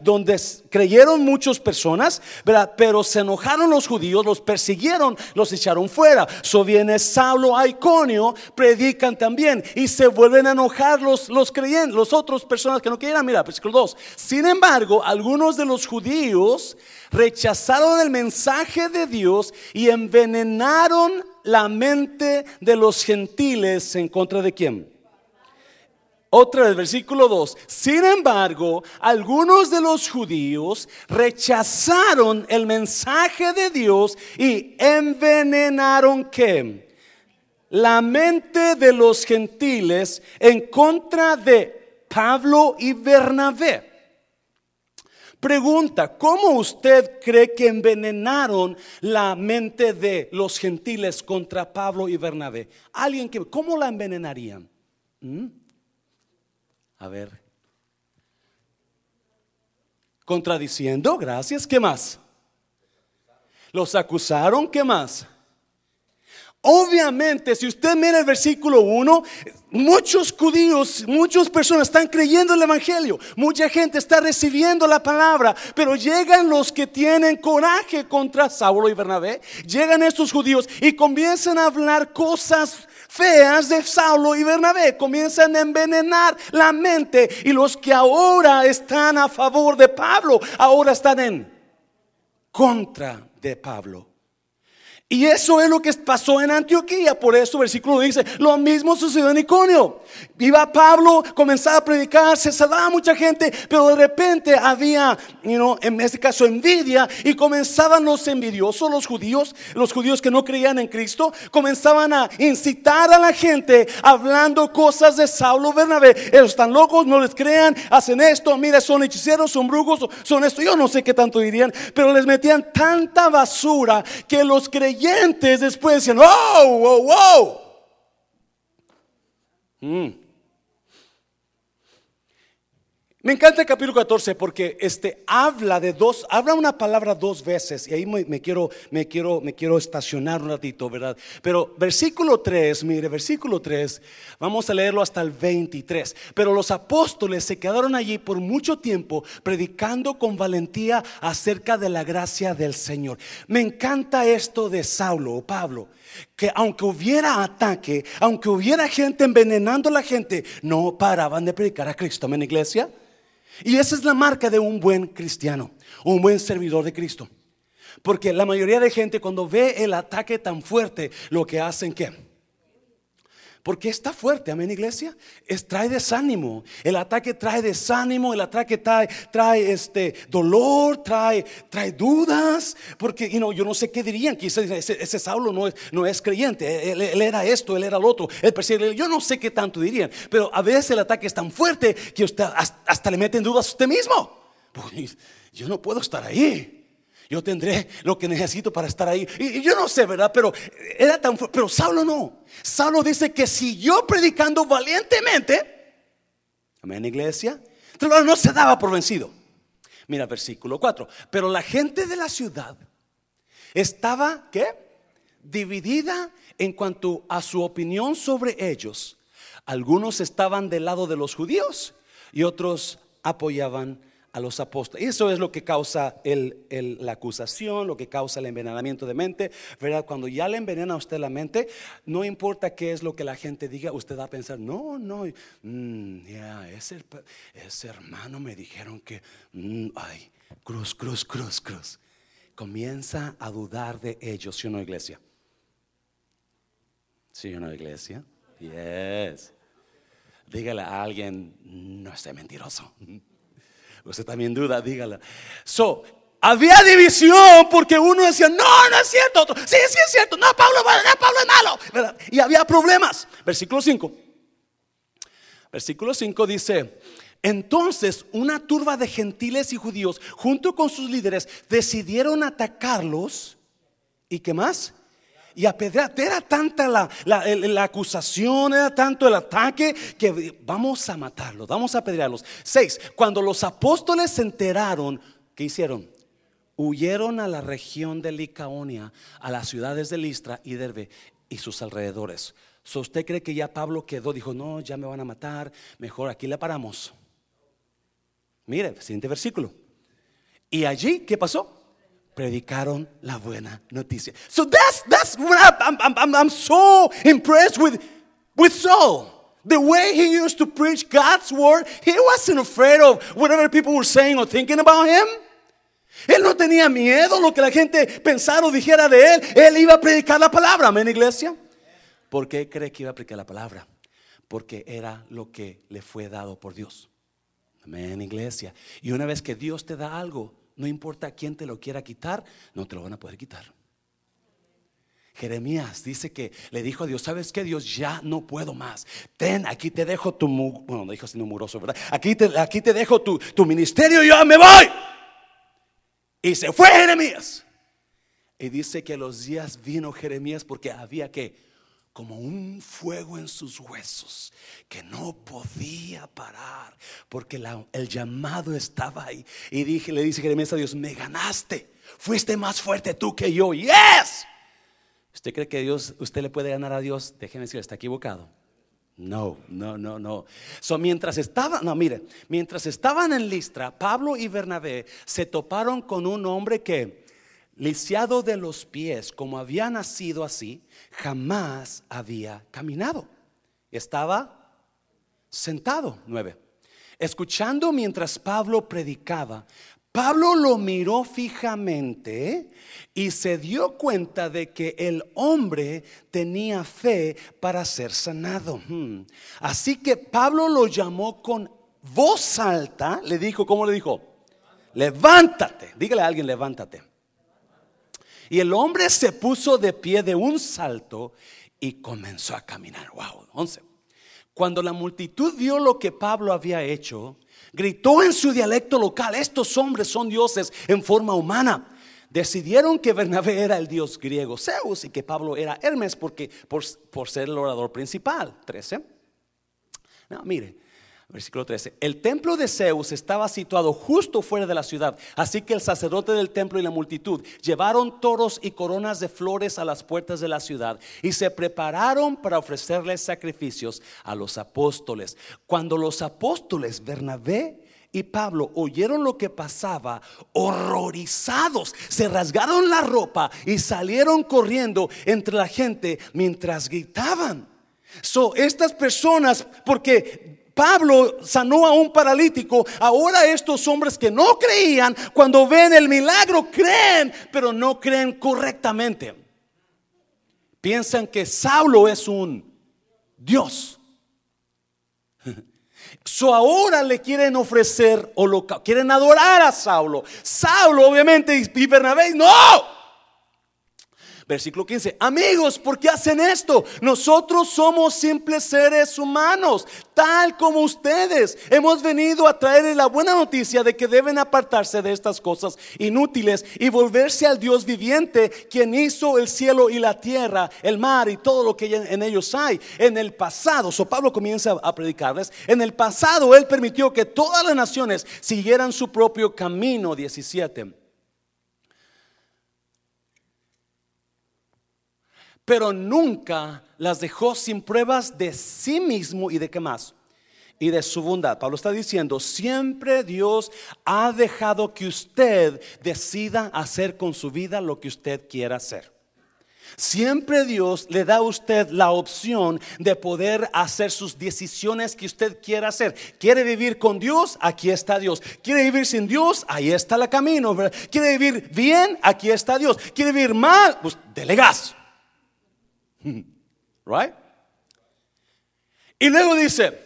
Donde creyeron muchas personas, pero se enojaron los judíos, los persiguieron, los echaron fuera. So viene Saulo a Iconio, predican también y se vuelven a enojar los, los creyentes, los otros personas que no querían. Mira, versículo 2. Sin embargo, algunos de los judíos rechazaron el mensaje de Dios y envenenaron la mente de los gentiles en contra de quién? Otra vez, versículo 2. Sin embargo, algunos de los judíos rechazaron el mensaje de Dios y envenenaron qué? La mente de los gentiles en contra de Pablo y Bernabé. Pregunta, ¿cómo usted cree que envenenaron la mente de los gentiles contra Pablo y Bernabé? Alguien que, ¿cómo la envenenarían? ¿Mm? A ver. Contradiciendo, gracias. ¿Qué más? Los acusaron, ¿qué más? Obviamente, si usted mira el versículo 1, muchos judíos, muchas personas están creyendo el Evangelio, mucha gente está recibiendo la palabra, pero llegan los que tienen coraje contra Saulo y Bernabé, llegan estos judíos y comienzan a hablar cosas feas de Saulo y Bernabé, comienzan a envenenar la mente y los que ahora están a favor de Pablo, ahora están en contra de Pablo. Y eso es lo que pasó en Antioquía. Por eso versículo dice, lo mismo sucedió en Iconio. Iba Pablo, comenzaba a predicar, se salvaba mucha gente, pero de repente había, en este caso, envidia y comenzaban los envidiosos, los judíos, los judíos que no creían en Cristo, comenzaban a incitar a la gente hablando cosas de Saulo Bernabé. Ellos están locos, no les crean, hacen esto, mira, son hechiceros, son brujos, son esto. Yo no sé qué tanto dirían, pero les metían tanta basura que los creían después decían, wow, wow. Mm. Me encanta el capítulo 14 porque este habla de dos, habla una palabra dos veces y ahí me, quiero, me, quiero, me quiero estacionar un ratito, ¿verdad? Pero versículo 3, mire, versículo 3, vamos a leerlo hasta el 23. Pero los apóstoles se quedaron allí por mucho tiempo predicando con valentía acerca de la gracia del Señor. Me encanta esto de Saulo o Pablo que aunque hubiera ataque, aunque hubiera gente envenenando a la gente, no paraban de predicar a Cristo. en iglesia? Y esa es la marca de un buen cristiano, un buen servidor de Cristo. Porque la mayoría de gente cuando ve el ataque tan fuerte, lo que hacen que porque está fuerte, amén, iglesia. Es, trae desánimo. El ataque trae desánimo, el ataque trae, trae este dolor, trae, trae dudas. Porque yo no sé qué dirían. Que ese, ese, Saulo no es, no es creyente. Él, era esto, él era lo otro. Él yo no sé qué tanto dirían. Pero a veces el ataque es tan fuerte que hasta, le meten dudas a usted mismo. Yo no puedo estar ahí. Yo tendré lo que necesito para estar ahí. Y, yo no sé, ¿verdad? Pero era tan Pero Saulo no. Saulo dice que siguió predicando valientemente. Amén, iglesia. Pero no se daba por vencido. Mira, versículo 4. Pero la gente de la ciudad estaba, ¿qué? Dividida en cuanto a su opinión sobre ellos. Algunos estaban del lado de los judíos y otros apoyaban a los apóstoles. Eso es lo que causa la acusación, lo que causa el envenenamiento de mente, ¿verdad? Cuando ya le envenena a usted la mente, no importa qué es lo que la gente diga, usted va a pensar, no, no, mm, ya, ese, hermano me dijeron que, mm, ay, cruz, cruz, cruz, cruz. Comienza a dudar de ellos, ¿sí o no, iglesia? ¿Sí o no, iglesia? Yes. Dígale a alguien, no esté mentiroso. Usted también duda, dígala. So, había división porque uno decía, no, no es cierto. Otro, sí, sí es cierto. No, Pablo, no, Pablo es malo. Y había problemas. Versículo 5. Versículo 5 dice, entonces una turba de gentiles y judíos, junto con sus líderes, decidieron atacarlos. ¿Y qué más? Y apedrear. Era tanta la, la, acusación, era tanto el ataque que vamos a matarlos, vamos a apedrearlos. Seis, cuando los apóstoles se enteraron, ¿qué hicieron? Huyeron a la región de Licaonia, a las ciudades de Listra y Derbe y sus alrededores. So, ¿Usted cree que ya Pablo quedó? Dijo, no, ya me van a matar, mejor aquí le paramos. Mire, siguiente versículo. Y allí, ¿qué pasó? Predicaron la buena noticia. So that's that's what I'm, I'm, I'm, I'm so impressed with with Saul. The way he used to preach God's word, he wasn't afraid of whatever people were saying or thinking about him. Él no tenía miedo lo que la gente pensara o dijera de él. Él iba a predicar la palabra, amén, iglesia. ¿Por qué cree que iba a predicar la palabra? Porque era lo que le fue dado por Dios. Amén, iglesia. Y una vez que Dios te da algo, no importa quién te lo quiera quitar, no te lo van a poder quitar. Jeremías dice que le dijo a Dios, ¿sabes qué? Dios, ya no puedo más. Ten, aquí te dejo tu, bueno, no dijo así muroso, ¿verdad? Aquí te, aquí te dejo tu, tu ministerio y yo me voy. Y se fue Jeremías. Y dice que los días vino Jeremías porque había que como un fuego en sus huesos que no podía parar porque el llamado estaba ahí. Y dije, le dice Jeremías a Dios, me ganaste, fuiste más fuerte tú que yo. Yes. ¿Usted cree que Dios, usted le puede ganar a Dios? Déjeme decir, está equivocado. No, no, no, no. So, mientras estaban, no, mire, mientras estaban en Listra, Pablo y Bernabé se toparon con un hombre que, lisiado de los pies, como había nacido así, jamás había caminado. Estaba sentado, nueve. Escuchando mientras Pablo predicaba, Pablo lo miró fijamente y se dio cuenta de que el hombre tenía fe para ser sanado. Hmm. Así que Pablo lo llamó con voz alta, le dijo, ¿cómo le dijo? Levántate, dígale a alguien, levántate. Y el hombre se puso de pie de un salto y comenzó a caminar. Wow, 11. Cuando la multitud vio lo que Pablo había hecho, Gritó en su dialecto local, estos hombres son dioses en forma humana. Decidieron que Bernabé era el dios griego Zeus y que Pablo era Hermes porque, por, por ser el orador principal. 13. No, mire, Versículo 13. El templo de Zeus estaba situado justo fuera de la ciudad, así que el sacerdote del templo y la multitud llevaron toros y coronas de flores a las puertas de la ciudad y se prepararon para ofrecerles sacrificios a los apóstoles. Cuando los apóstoles Bernabé y Pablo oyeron lo que pasaba, horrorizados, se rasgaron la ropa y salieron corriendo entre la gente mientras gritaban. So, estas personas, porque Pablo sanó a un paralítico. Ahora estos hombres que no creían, cuando ven el milagro, creen, pero no creen correctamente. Piensan que Saulo es un Dios. So ahora le quieren ofrecer o lo quieren adorar a Saulo. Saulo, obviamente, y Bernabé, no. Versículo 15, amigos, ¿por qué hacen esto? Nosotros somos simples seres humanos, tal como ustedes. Hemos venido a traerles la buena noticia de que deben apartarse de estas cosas inútiles y volverse al Dios viviente, quien hizo el cielo y la tierra, el mar y todo lo que en ellos hay. En el pasado, so Pablo comienza a predicarles, en el pasado él permitió que todas las naciones siguieran su propio camino. 17 pero nunca las dejó sin pruebas de sí mismo y de qué más. Y de su bondad. Pablo está diciendo, siempre Dios ha dejado que usted decida hacer con su vida lo que usted quiera hacer. Siempre Dios le da a usted la opción de poder hacer sus decisiones que usted quiera hacer. ¿Quiere vivir con Dios? Aquí está Dios. ¿Quiere vivir sin Dios? Ahí está el camino. ¿Quiere vivir bien? Aquí está Dios. ¿Quiere vivir mal? Pues delegas. Right? Y luego dice,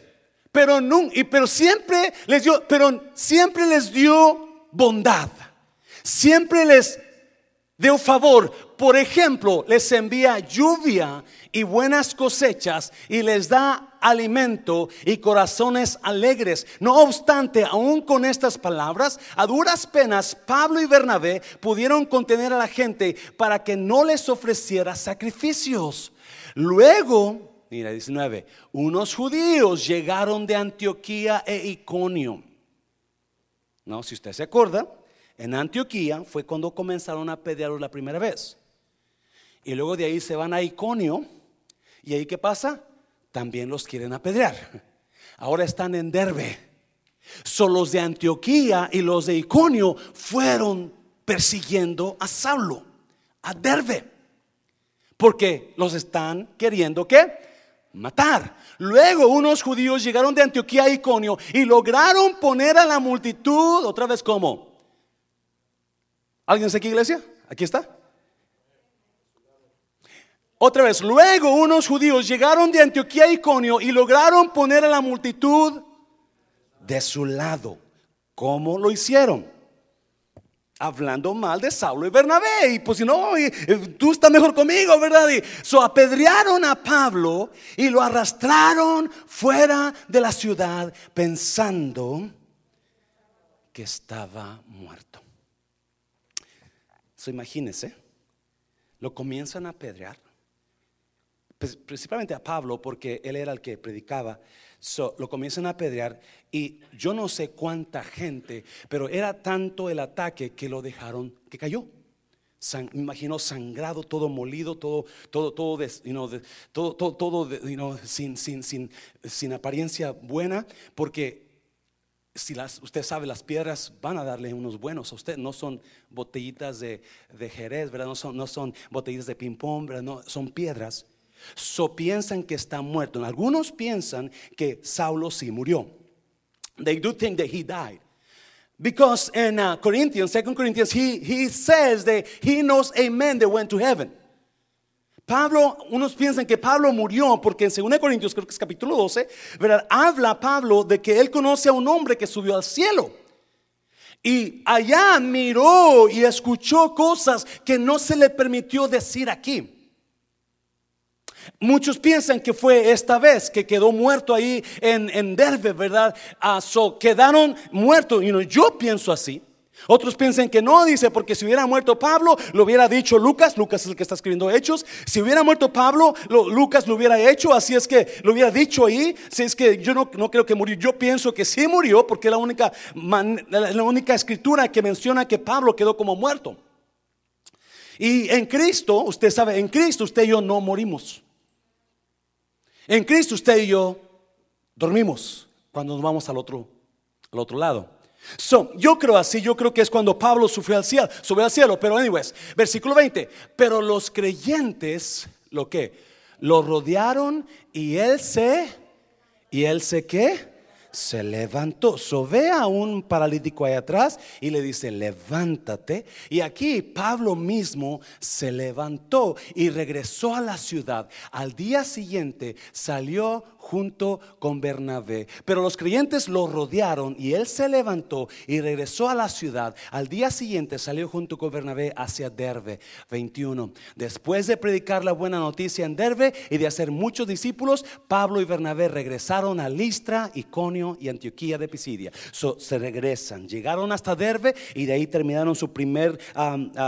pero y, pero siempre les dio, pero siempre les dio bondad. Siempre les dio favor. Por ejemplo, les envía lluvia y buenas cosechas y les da alimento y corazones alegres. No obstante, aún con estas palabras, a duras penas Pablo y Bernabé pudieron contener a la gente para que no les ofreciera sacrificios. Luego, mira 19, unos judíos llegaron de Antioquía e Iconio. No, si usted se acuerda, en Antioquía fue cuando comenzaron a pelear la primera vez. Y luego de ahí se van a Iconio. ¿Y ahí qué pasa? También los quieren apedrear. Ahora están en Derbe. Son los de Antioquía y los de Iconio fueron persiguiendo a Saulo, a Derbe, porque los están queriendo ¿qué? matar. Luego unos judíos llegaron de Antioquía a Iconio y lograron poner a la multitud, otra vez como. ¿Alguien está aquí, iglesia? Aquí está. Otra vez, luego unos judíos llegaron de Antioquía a Iconio y lograron poner a la multitud de su lado. ¿Cómo lo hicieron? Hablando mal de Saulo y Bernabé. Y pues si no, tú estás mejor conmigo, ¿verdad? Y so apedrearon a Pablo y lo arrastraron fuera de la ciudad pensando que estaba muerto. So imagínense, lo comienzan a apedrear principalmente a Pablo, porque él era el que predicaba. lo comienzan a apedrear y yo no sé cuánta gente, pero era tanto el ataque que lo dejaron que cayó. San, me imagino sangrado, todo molido, todo, todo, todo, todo, todo, todo sin, sin, sin, sin apariencia buena, porque si las, usted sabe, las piedras van a darle unos buenos a usted, no son botellitas de, de Jerez, ¿verdad? No son, no son botellitas de ping-pong, ¿verdad? No, son piedras. So piensan que está muerto. Algunos piensan que Saulo sí murió. They do think that he died. Because in uh, Corinthians, 2 Corinthians, he, he says that he knows a man that went to heaven. Pablo, unos piensan que Pablo murió porque en 2 Corintios, creo que es capítulo 12, ¿verdad? habla Pablo de que él conoce a un hombre que subió al cielo. Y allá miró y escuchó cosas que no se le permitió decir aquí. Muchos piensan que fue esta vez que quedó muerto ahí en, en Derbe, ¿verdad? Ah, quedaron muertos. y yo pienso así. Otros piensan que no, dice, porque si hubiera muerto Pablo, lo hubiera dicho Lucas, Lucas es el que está escribiendo Hechos, si hubiera muerto Pablo, Lucas lo hubiera hecho, así es que lo hubiera dicho ahí, si es que yo no, no creo que murió, yo pienso que sí murió, porque es la única, la única escritura que menciona que Pablo quedó como muerto. Y en Cristo, usted sabe, en Cristo usted y yo no morimos. En Cristo usted y yo dormimos cuando nos vamos al otro, al otro lado. So, yo creo así, yo creo que es cuando Pablo sufrió al cielo, subió al cielo, pero anyways, versículo 20, pero los creyentes, ¿lo que? Lo rodearon y él se, y él se qué? Se levantó. So ve a un paralítico ahí atrás y le dice, levántate. Y aquí Pablo mismo se levantó y regresó a la ciudad. Al día siguiente salió junto con Bernabé. Pero los creyentes lo rodearon y él se levantó y regresó a la ciudad. Al día siguiente salió junto con Bernabé hacia Derbe 21. Después de predicar la buena noticia en Derbe y de hacer muchos discípulos, Pablo y Bernabé regresaron a Listra, Iconio y Antioquía de Pisidia. se regresan, llegaron hasta Derbe y de ahí terminaron su primer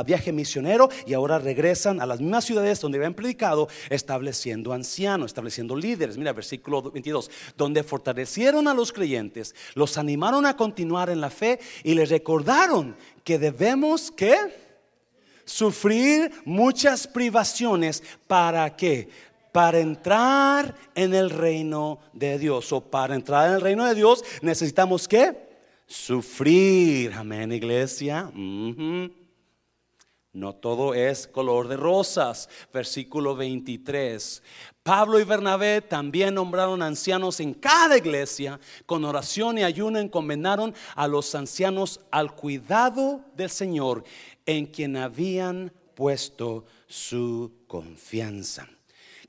viaje misionero y ahora regresan a las mismas ciudades donde habían predicado, estableciendo ancianos, estableciendo líderes. Mira, versículo 22, donde fortalecieron a los creyentes, los animaron a continuar en la fe y les recordaron que debemos que sufrir muchas privaciones para qué? Para entrar en el reino de Dios. O para entrar en el reino de Dios necesitamos que sufrir. Amén, iglesia. No todo es color de rosas. Versículo 23. Pablo y Bernabé también nombraron ancianos en cada iglesia. Con oración y ayuno encomendaron a los ancianos al cuidado del Señor en quien habían puesto su confianza.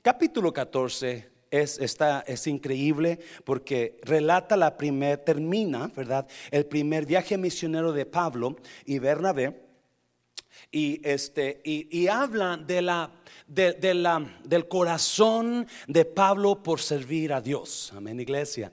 Capítulo 14 es, es increíble porque relata la primera, termina, ¿verdad? El primer viaje misionero de Pablo y Bernabé y, este, y, habla de la, de, la, del corazón de Pablo por servir a Dios. Amén, iglesia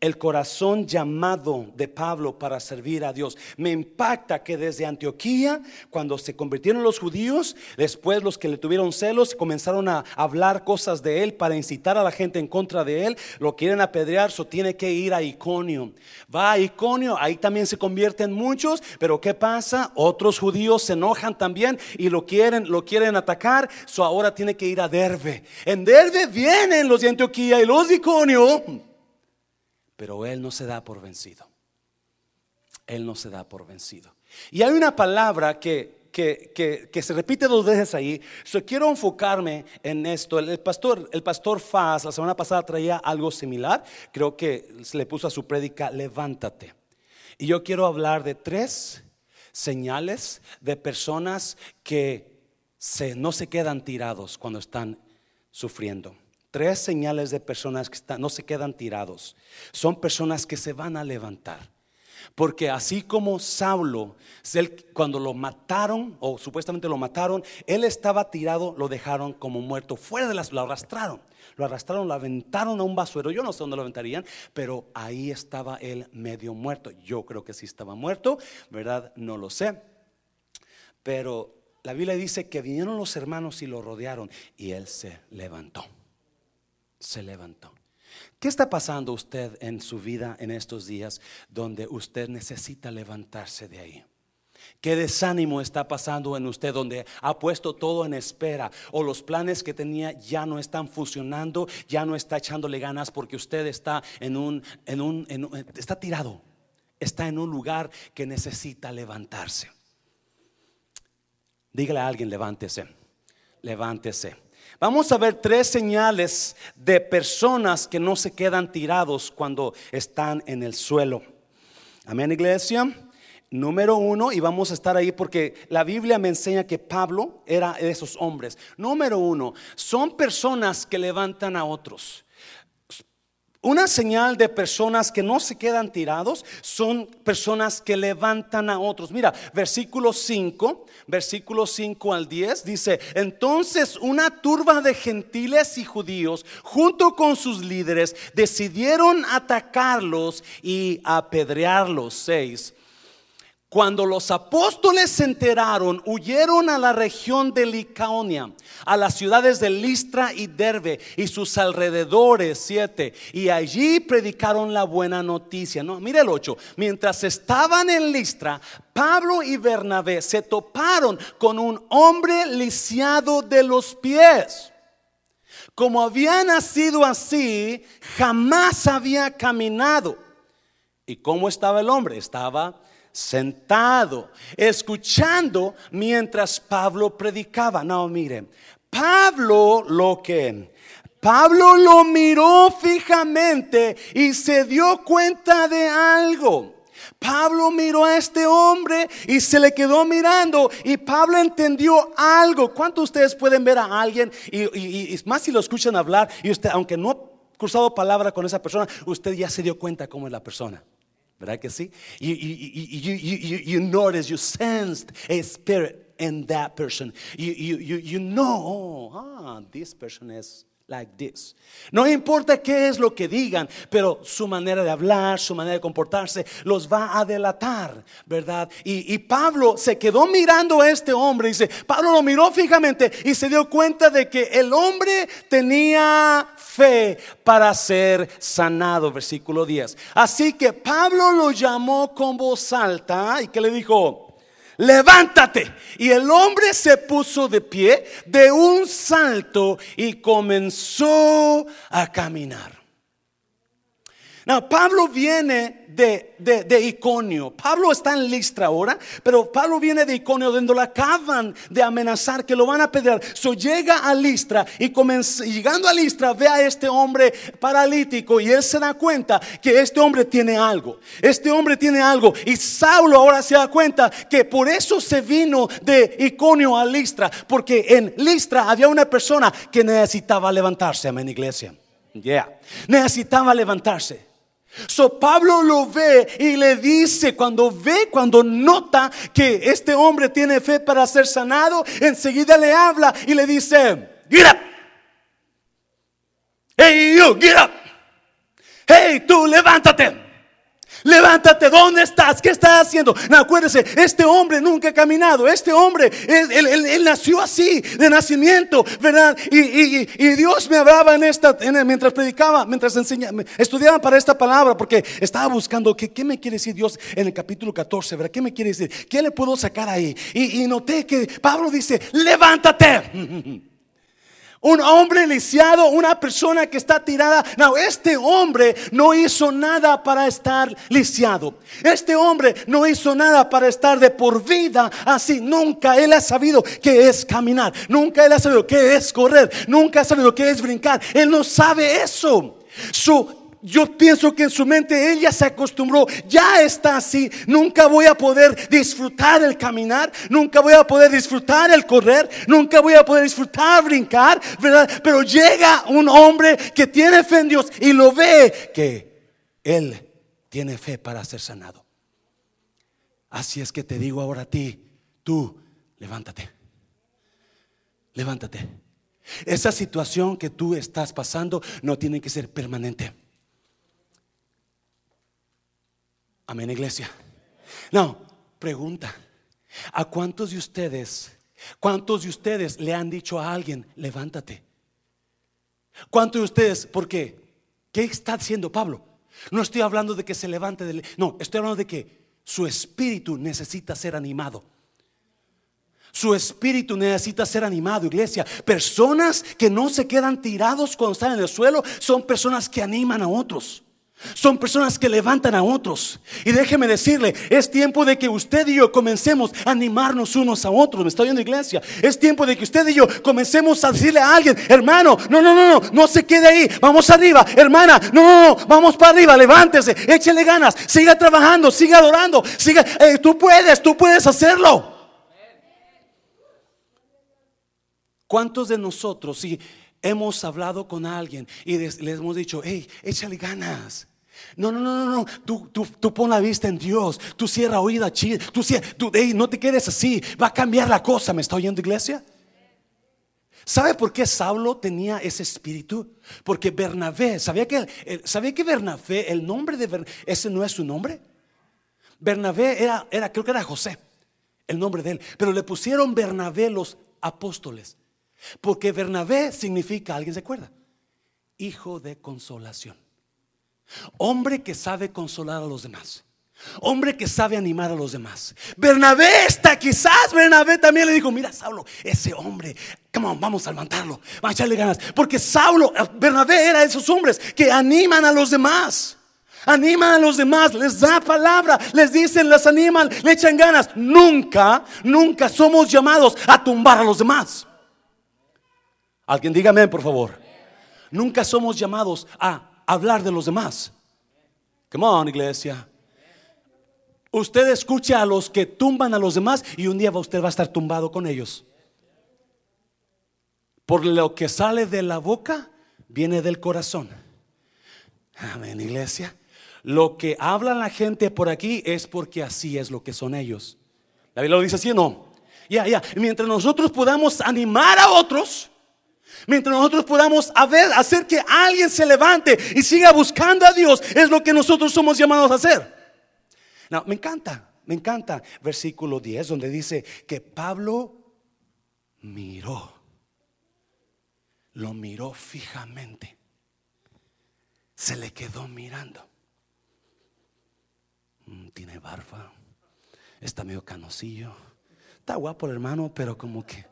el corazón llamado de Pablo para servir a Dios. Me impacta que desde Antioquía, cuando se convirtieron los judíos, después los que le tuvieron celos comenzaron a hablar cosas de él para incitar a la gente en contra de él. Lo quieren apedrear, so tiene que ir a Iconio. Va a Iconio, ahí también se convierten muchos, pero ¿qué pasa? Otros judíos se enojan también y lo quieren, lo quieren atacar, so ahora tiene que ir a Derbe. En Derbe vienen los de Antioquía y los de Iconio pero él no se da por vencido. Él no se da por vencido. Y hay una palabra que, que, se repite dos veces ahí. So, quiero enfocarme en esto. El, pastor, el pastor Faz la semana pasada traía algo similar. Creo que se le puso a su prédica, levántate. Y yo quiero hablar de tres señales de personas que se, no se quedan tirados cuando están sufriendo. Tres señales de personas que no se quedan tirados. Son personas que se van a levantar. Porque así como Saulo, cuando lo mataron, o supuestamente lo mataron, él estaba tirado, lo dejaron como muerto, fuera de las, lo arrastraron. Lo arrastraron, lo aventaron a un basuero. Yo no sé dónde lo aventarían, pero ahí estaba él medio muerto. Yo creo que sí estaba muerto, ¿verdad? No lo sé. Pero la Biblia dice que vinieron los hermanos y lo rodearon y él se levantó. Se levantó. ¿Qué está pasando usted en su vida en estos días donde usted necesita levantarse de ahí? ¿Qué desánimo está pasando en usted donde ha puesto todo en espera o los planes que tenía ya no están funcionando, ya no está echándole ganas porque usted está en un, en un, está tirado, está en un lugar que necesita levantarse? Dígale a alguien, levántese, levántese. Vamos a ver tres señales de personas que no se quedan tirados cuando están en el suelo. Amén, iglesia. Número uno, y vamos a estar ahí porque la Biblia me enseña que Pablo era de esos hombres. Número uno, son personas que levantan a otros. Una señal de personas que no se quedan tirados son personas que levantan a otros. Mira, versículo 5, versículo 5 al 10 dice, entonces una turba de gentiles y judíos junto con sus líderes decidieron atacarlos y apedrearlos. 6. Cuando los apóstoles se enteraron, huyeron a la región de Licaonia, a las ciudades de Listra y Derbe y sus alrededores, siete, y allí predicaron la buena noticia. No, mire el ocho. Mientras estaban en Listra, Pablo y Bernabé se toparon con un hombre lisiado de los pies. Como había nacido así, jamás había caminado. ¿Y cómo estaba el hombre? Estaba sentado, escuchando mientras Pablo predicaba. No, miren, Pablo lo que... Pablo lo miró fijamente y se dio cuenta de algo. Pablo miró a este hombre y se le quedó mirando y Pablo entendió algo. ¿Cuántos de ustedes pueden ver a alguien y, y, más si lo escuchan hablar y usted, aunque no ha cruzado palabra con esa persona, usted ya se dio cuenta cómo es la persona? ¿Verdad que sí? You, you, you, you, notice, you sensed a spirit in that person. You, you, you, know, ah, this person is like this. No importa qué es lo que digan, pero su manera de hablar, su manera de comportarse, los va a delatar, ¿verdad? Y, y, Pablo se quedó mirando a este hombre, dice, Pablo lo miró fijamente y se dio cuenta de que el hombre tenía fe para ser sanado, versículo 10. Así que Pablo lo llamó con voz alta y que le dijo, levántate. Y el hombre se puso de pie de un salto y comenzó a caminar. No, Pablo viene de, de, Iconio. Pablo está en Listra ahora, pero Pablo viene de Iconio donde lo acaban de amenazar que lo van a pedir. So llega a Listra y llegando a Listra ve a este hombre paralítico y él se da cuenta que este hombre tiene algo. Este hombre tiene algo y Saulo ahora se da cuenta que por eso se vino de Iconio a Listra, porque en Listra había una persona que necesitaba levantarse, amén iglesia. Yeah. Necesitaba levantarse. So Pablo lo ve y le dice, cuando ve, cuando nota que este hombre tiene fe para ser sanado, enseguida le habla y le dice, get up. Hey, you, get up. Hey, tú, levántate. Levántate, ¿dónde estás? ¿Qué estás haciendo? Acuérdese, este hombre nunca ha caminado. Este hombre, él, nació así, de nacimiento, ¿verdad? Y, Dios me hablaba en esta, mientras predicaba, mientras enseñaba, estudiaba para esta palabra, porque estaba buscando ¿qué, qué me quiere decir Dios en el capítulo 14, ¿verdad? ¿Qué me quiere decir? ¿Qué le puedo sacar ahí? Y, noté que Pablo dice, levántate. Un hombre lisiado, una persona que está tirada. No, este hombre no hizo nada para estar lisiado. Este hombre no hizo nada para estar de por vida así. Nunca él ha sabido qué es caminar. Nunca él ha sabido qué es correr. Nunca ha sabido qué es brincar. Él no sabe eso. Su yo pienso que en su mente ella se acostumbró, ya está así, nunca voy a poder disfrutar el caminar, nunca voy a poder disfrutar el correr, nunca voy a poder disfrutar brincar, ¿verdad? Pero llega un hombre que tiene fe en Dios y lo ve que él tiene fe para ser sanado. Así es que te digo ahora a ti, tú, levántate, levántate. Esa situación que tú estás pasando no tiene que ser permanente. Amén, iglesia. No, pregunta. ¿A cuántos de ustedes, cuántos de ustedes le han dicho a alguien, levántate? ¿Cuántos de ustedes, por qué? ¿Qué está haciendo Pablo? No estoy hablando de que se levante, no, estoy hablando de que su espíritu necesita ser animado. Su espíritu necesita ser animado, iglesia. Personas que no se quedan tirados cuando están en el suelo son personas que animan a otros. Son personas que levantan a otros. Y déjeme decirle, es tiempo de que usted y yo comencemos a animarnos unos a otros. Me está oyendo iglesia. Es tiempo de que usted y yo comencemos a decirle a alguien, hermano, no, no, no, no, no se quede ahí. Vamos arriba, hermana, no, no, no, vamos para arriba, levántese, échele ganas, siga trabajando, siga adorando, siga, eh, tú puedes, tú puedes hacerlo. ¿Cuántos de nosotros, si hemos hablado con alguien y les, hemos dicho, hey, échale ganas? No, no, no, no, no. Tú, tú, tú pon la vista en Dios. Tú cierra oída, tú, tú no te quedes así. Va a cambiar la cosa. ¿Me está oyendo, iglesia? ¿Sabe por qué Saulo tenía ese espíritu? Porque Bernabé, ¿sabía que, ¿sabía que Bernabé, el nombre de Bernabé, ese no es su nombre? Bernabé era, era, creo que era José, el nombre de él. Pero le pusieron Bernabé los apóstoles. Porque Bernabé significa, ¿alguien se acuerda? Hijo de consolación. Hombre que sabe consolar a los demás. Hombre que sabe animar a los demás. Bernabé está, quizás Bernabé también le dijo, mira Saulo, ese hombre, vamos a levantarlo, vamos a echarle ganas. Porque Saulo, Bernabé era de esos hombres que animan a los demás. Animan a los demás, les da palabra, les dicen, les animan, le echan ganas. Nunca, nunca somos llamados a tumbar a los demás. Alguien dígame, por favor. Nunca somos llamados a hablar de los demás. Come on, iglesia. Usted escucha a los que tumban a los demás y un día usted va a estar tumbado con ellos. Por lo que sale de la boca, viene del corazón. Amén, iglesia. Lo que habla la gente por aquí es porque así es lo que son ellos. La Biblia lo dice así no. Ya, ya. Mientras nosotros podamos animar a otros, Mientras nosotros podamos hacer que alguien se levante y siga buscando a Dios, es lo que nosotros somos llamados a hacer. No, me encanta, me encanta versículo 10 donde dice que Pablo miró, lo miró fijamente, se le quedó mirando. Mm, tiene barba, está medio canosillo, está guapo el hermano, pero como que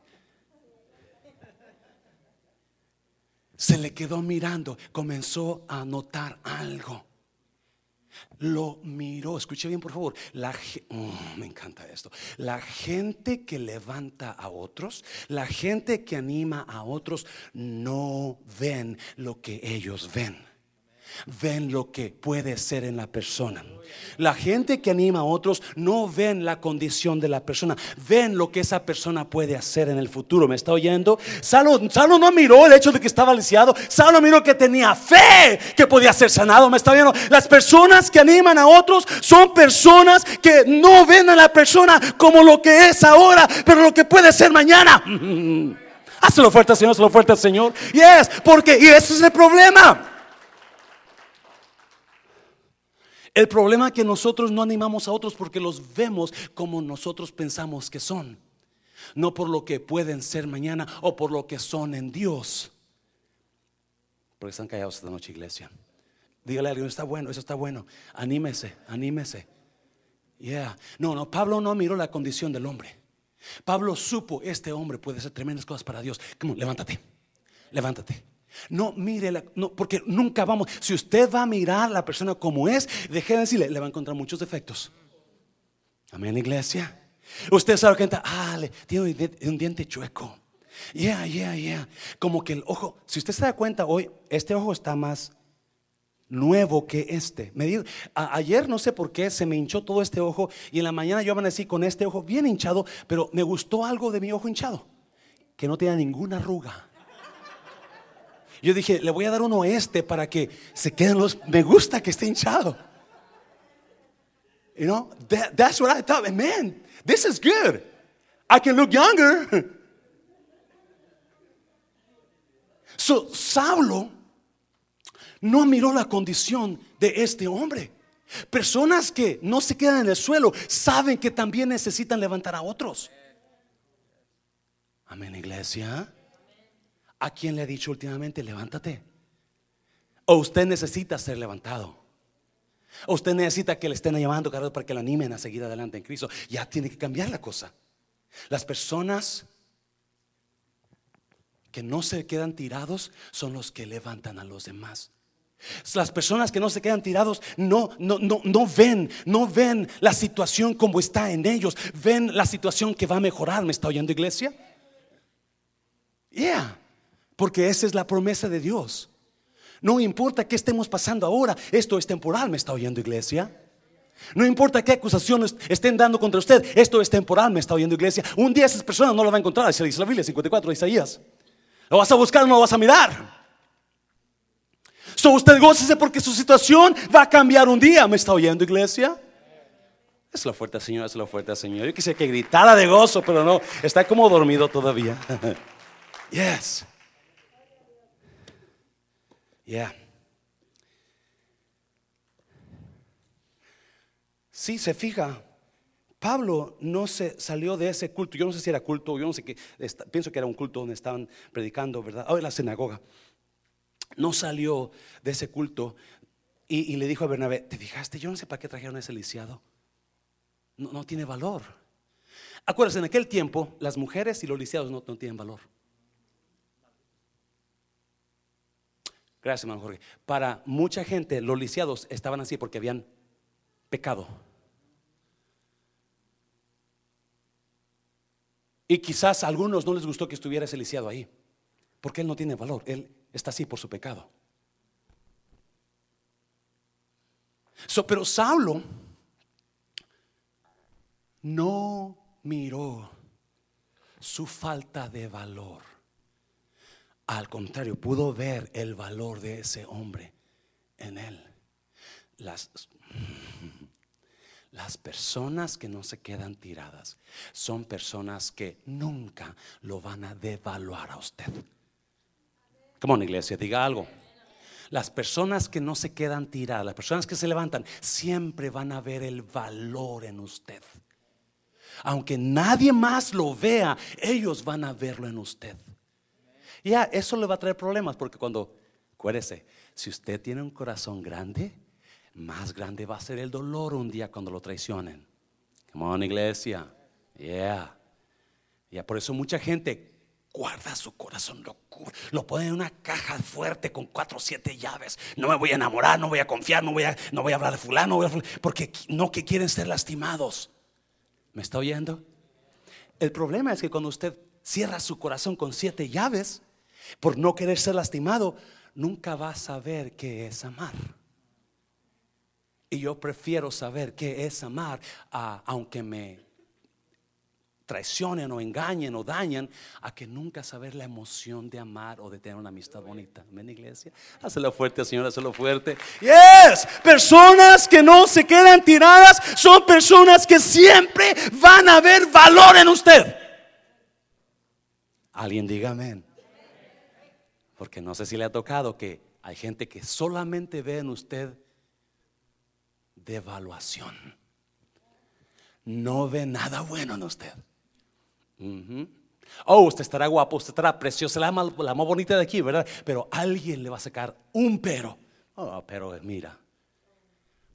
se le quedó mirando, comenzó a notar algo. Lo miró, escuche bien por favor. La, oh, me encanta esto. La gente que levanta a otros, la gente que anima a otros, no ven lo que ellos ven ven lo que puede ser en la persona. La gente que anima a otros no ven la condición de la persona, ven lo que esa persona puede hacer en el futuro. ¿Me está oyendo? Salo, no miró el hecho de que estaba lisiado, Salo miró que tenía fe que podía ser sanado. ¿Me está oyendo? Las personas que animan a otros son personas que no ven a la persona como lo que es ahora, pero lo que puede ser mañana. Hazlo fuerte, Señor, hazlo fuerte, Señor. Y es porque, y ese es el problema. El problema es que nosotros no animamos a otros porque los vemos como nosotros pensamos que son, no por lo que pueden ser mañana o por lo que son en Dios. Porque están callados esta noche, iglesia. Dígale a alguien, está bueno, eso está bueno. Anímese, anímese. Yeah. No, no, Pablo no miró la condición del hombre. Pablo supo, este hombre puede hacer tremendas cosas para Dios. Como, levántate, Levántate. No mire, la- no, porque nunca vamos. Si usted va a mirar a la persona como es, deje de decirle, le va a encontrar muchos defectos. Amén, iglesia. Usted sabe que entra, ah, tiene un diente- chueco. Yeah, yeah, yeah. Como que el ojo, si usted se da cuenta hoy, este ojo está más nuevo que este. Me ayer no sé por qué se me hinchó todo este ojo y en la mañana yo amanecí con este ojo bien hinchado, pero me gustó algo de mi ojo hinchado, que no tenía ninguna arruga. Yo dije, le voy a dar uno este para que se queden los. Me gusta que esté hinchado. You know, that- that's what I thought. Man, this is good. I can look younger. So, Saulo no miró la condición de este hombre. Personas que no se quedan en el suelo saben que también necesitan levantar a otros. Amén, iglesia. ¿A quién le ha dicho últimamente, levántate? O usted necesita ser levantado. O usted necesita que le estén llamando Carlos, para que lo animen a seguir adelante en Cristo. Ya tiene que cambiar la cosa. Las personas que no se quedan tirados son los que levantan a los demás. Las personas que no se quedan tirados no, no, no, no ven, no ven la situación como está en ellos, ven la situación que va a mejorar. ¿Me está oyendo, iglesia? Yeah, porque esa es la promesa de Dios. No importa qué estemos pasando ahora, esto es temporal. ¿Me está oyendo, iglesia? No importa qué acusaciones estén dando contra usted, esto es temporal. ¿Me está oyendo, iglesia? Un día esas personas no lo van a encontrar, dice la Biblia 54 de Isaías. Lo vas a buscar, no lo vas a mirar. So usted gócese porque su situación va a cambiar un día. ¿Me está oyendo, iglesia? Es la fuerte, Señor, es la fuerte, Señor. Yo quisiera que gritara de gozo, pero no, está como dormido todavía. yes. Yeah. Sí, se fija. Pablo no se salió de ese culto. Yo no sé si era culto, yo no sé qué. Pienso que era un culto donde estaban predicando, ¿verdad? Oh, la sinagoga. No salió de ese culto y, le dijo a Bernabé: ¿Te fijaste? Yo no sé para qué trajeron a ese lisiado. No, no tiene valor. Acuérdense, en aquel tiempo las mujeres y los lisiados no tienen valor. Gracias, hermano Jorge. Para mucha gente, los lisiados estaban así porque habían pecado. Y quizás a algunos no les gustó que estuviera ese lisiado ahí, porque él no tiene valor, él está así por su pecado. So, pero Saulo no miró su falta de valor. Al contrario, pudo ver el valor de ese hombre en él. Las, las personas que no se quedan tiradas son personas que nunca lo van a devaluar a usted. Como en iglesia, diga algo. Las personas que no se quedan tiradas, las personas que se levantan, siempre van a ver el valor en usted. Aunque nadie más lo vea, ellos van a verlo en usted. Ya, eso le va a traer problemas porque cuando, acuérdese, si usted tiene un corazón grande, más grande va a ser el dolor un día cuando lo traicionen. Come on, iglesia. Yeah. Ya, por eso mucha gente guarda su corazón, lo, lo pone en una caja fuerte con cuatro o siete llaves. No me voy a enamorar, no voy a confiar, no voy a, no voy a hablar de fulano, no voy a fulano, porque no que quieren ser lastimados. ¿Me está oyendo? El problema es que cuando usted cierra su corazón con siete llaves, por no querer ser lastimado, nunca va a saber qué es amar. Y yo prefiero saber qué es amar, a- aunque me traicionen o engañen o dañen, a que nunca saber la emoción de amar o de tener una amistad bonita. Amén, iglesia. Hazlo fuerte, Señor, hazlo fuerte. Yes, personas que no se quedan tiradas son personas que siempre van a ver valor en usted. Alguien diga amén. Porque no sé si le ha tocado que hay gente que solamente ve en usted devaluación. No ve nada bueno en usted. Oh, usted estará guapo, usted estará preciosa, la la más bonita de aquí, ¿verdad? Pero alguien le va a sacar un pero. Oh, pero mira.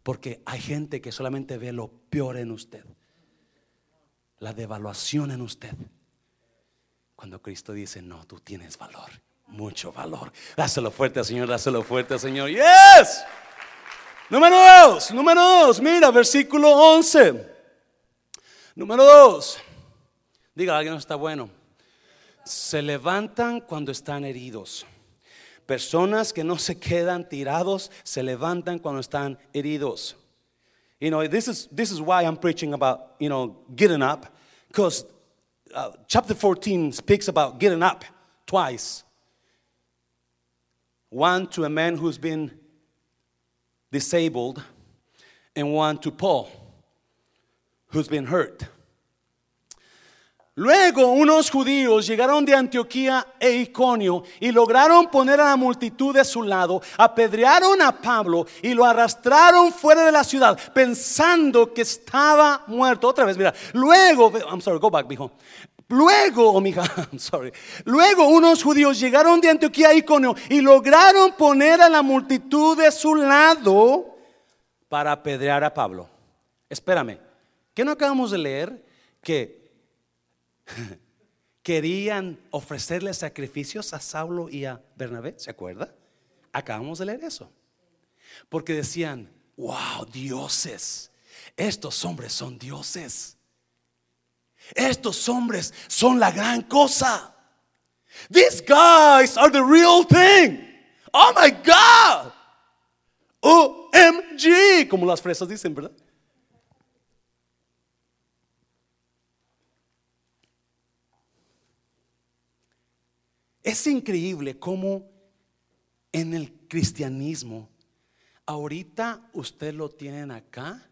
Porque hay gente que solamente ve lo peor en usted. La devaluación en usted. Cuando Cristo dice, no, tú tienes valor mucho valor. Dáselo fuerte Señor, dáselo fuerte Señor. Yes. Número dos, número dos, mira, versículo 11. Número dos, diga, alguien no está bueno. Se levantan cuando están heridos. Personas que no se quedan tirados se levantan cuando están heridos. You know, this is this is why I'm preaching about, you know, getting up because uh, chapter 14 speaks about getting up twice. One to a man who's been disabled and one to Paul who's been hurt. Luego unos judíos llegaron de Antioquía e Iconio y lograron poner a la multitud de su lado, apedrearon a Pablo y lo arrastraron fuera de la ciudad pensando que estaba muerto. Otra vez, mira, luego, I'm sorry, go back, dijo. Luego, oh mija, sorry. Luego unos judíos llegaron de Antioquía e Iconio y lograron poner a la multitud de su lado para apedrear a Pablo. Espérame, ¿qué no acabamos de leer? Que querían ofrecerle sacrificios a Saulo y a Bernabé, ¿se acuerda? Acabamos de leer eso. Porque decían, wow, dioses, estos hombres son dioses. Estos hombres son la gran cosa. These guys are the real thing. Oh my God. OMG, como las fresas dicen, ¿verdad? Es increíble cómo en el cristianismo, ahorita usted lo tienen acá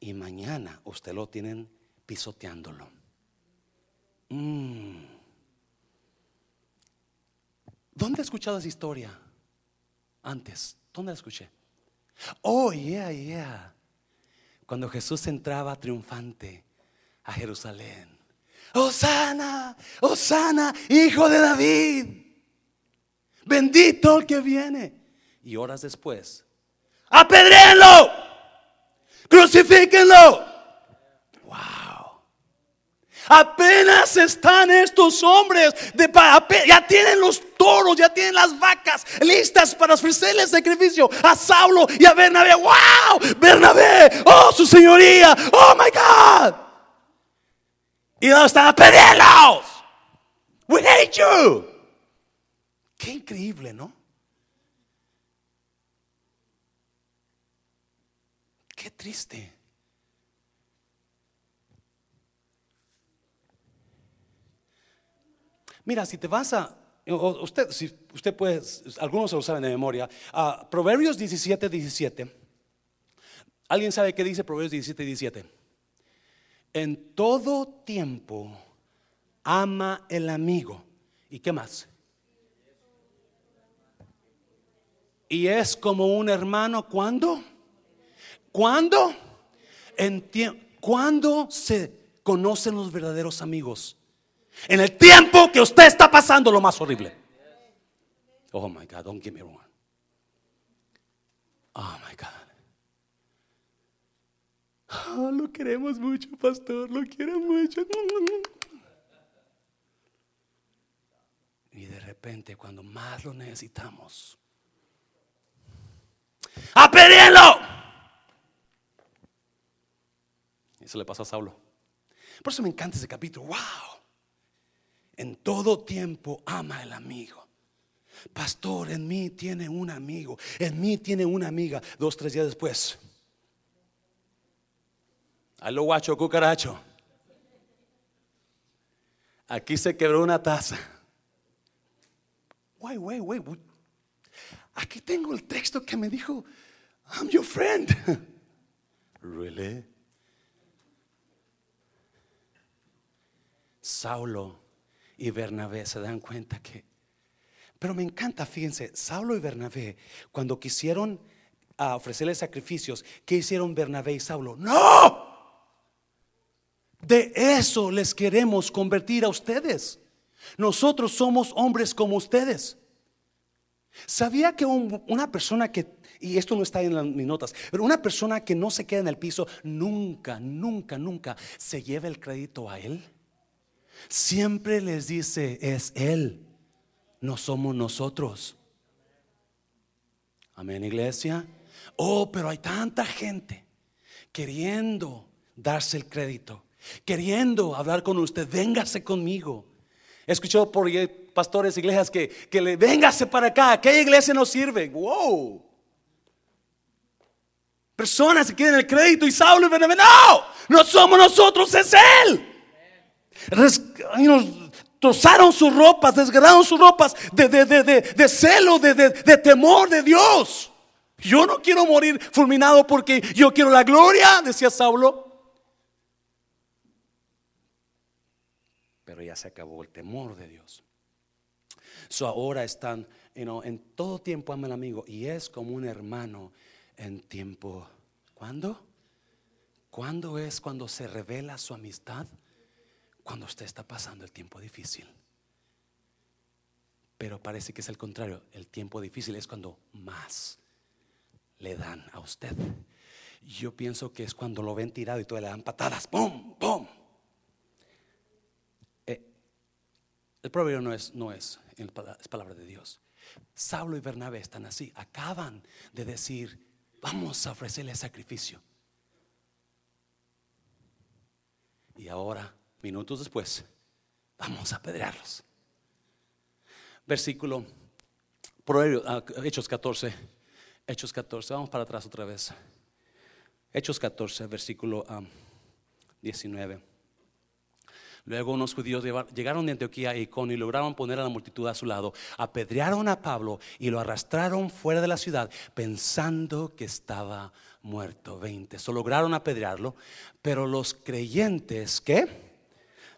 y mañana usted lo tienen pisoteándolo. Mm. ¿Dónde he escuchado esa historia? Antes, ¿dónde la escuché? Oh, yeah, yeah. Cuando Jesús entraba triunfante a Jerusalén. Osana, Osana, hijo de David. Bendito el que viene. Y horas después, apedréenlo, crucifíquenlo. Apenas están estos hombres, de, ya tienen los toros, ya tienen las vacas listas para ofrecerle sacrificio a Saulo y a Bernabé. Wow, Bernabé, oh su señoría, oh my God. Y no están pedirlos. We hate you. Qué increíble, ¿no? Qué triste. Mira, si te vas a usted, si usted puede, algunos se lo saben de memoria, a Proverbios 17, 17. ¿Alguien sabe qué dice Proverbios 17, 17? En todo tiempo ama el amigo. ¿Y qué más? Y es como un hermano ¿cuándo? ¿Cuándo? En ¿Cuándo se conocen los verdaderos amigos? En el tiempo que usted está pasando lo más horrible. Oh my God, don't give me wrong. Oh my God. Oh, lo queremos mucho, pastor, lo quiero mucho. Y de repente, cuando más lo necesitamos, ¡apedíenlo! Eso le pasó a Saulo. Por eso me encanta ese capítulo. ¡Wow! En todo tiempo ama el amigo. Pastor, en mí tiene un amigo. En mí tiene una amiga. Dos, tres días después a lo guacho cucaracho. Aquí se quebró una taza. Wait, wait, wait. Aquí tengo el texto que me dijo, I'm your friend. really? Saulo y Bernabé se dan cuenta que... Pero me encanta, fíjense, Saulo y Bernabé, cuando quisieron ah, ofrecerle sacrificios, ¿qué hicieron Bernabé y Saulo? No, de eso les queremos convertir a ustedes. Nosotros somos hombres como ustedes. ¿Sabía que una persona que, y esto no está en mis notas, pero una persona que no se queda en el piso, nunca, nunca, nunca se lleva el crédito a él? Siempre les dice, es él. no somos nosotros. Amén, iglesia. Oh, pero hay tanta gente queriendo darse el crédito, queriendo hablar con usted, véngase conmigo. He escuchado por pastores, iglesias que, que le véngase para acá, ¿qué iglesia nos sirve? Wow. Personas que quieren el crédito y Saulo y Bernabé, no, no somos nosotros, es Él. Trozaron sus ropas, desgarraron sus ropas de, de, de, de celo, de temor de Dios. Yo no quiero morir fulminado porque yo quiero la gloria, decía Saulo. Pero ya se acabó el temor de Dios. So ahora están, en todo tiempo ama al amigo y es como un hermano en tiempo. ¿Cuándo? ¿Cuándo es cuando se revela su amistad? Cuando usted está pasando el tiempo difícil. Pero parece que es el contrario. El tiempo difícil es cuando más le dan a usted. Yo pienso que es cuando lo ven tirado y todo le dan patadas. ¡Pum! ¡Pum! Eh, el proverbio no es, no es, es palabra de Dios. Saulo y Bernabé están así. Acaban de decir, vamos a ofrecerle sacrificio. Y ahora, minutos después, vamos a apedrearlos. Versículo, ah, Hechos 14 Hechos 14, vamos para atrás otra vez. Hechos 14, versículo 19. Luego unos judíos llegaron de Antioquía a Iconio y lograron poner a la multitud a su lado. Apedrearon a Pablo y lo arrastraron fuera de la ciudad pensando que estaba muerto. 20. So lograron apedrearlo, pero los creyentes, ¿qué?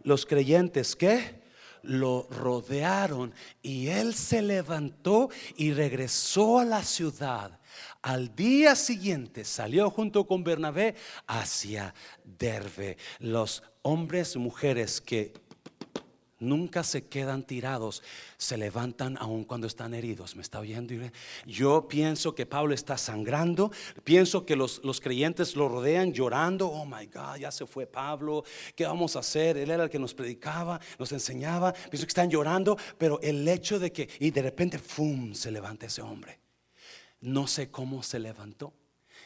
Los creyentes, ¿qué? lo rodearon y él se levantó y regresó a la ciudad. Al día siguiente salió junto con Bernabé hacia Derbe. Los hombres y mujeres que nunca se quedan tirados, se levantan aun cuando están heridos. ¿Me está oyendo? Yo pienso que Pablo está sangrando, pienso que los, los, creyentes lo rodean llorando, oh my God, ya se fue Pablo, ¿qué vamos a hacer? Él era el que nos predicaba, nos enseñaba, pienso que están llorando, pero el hecho de que, y de repente, ¡fum!, se levanta ese hombre. No sé cómo se levantó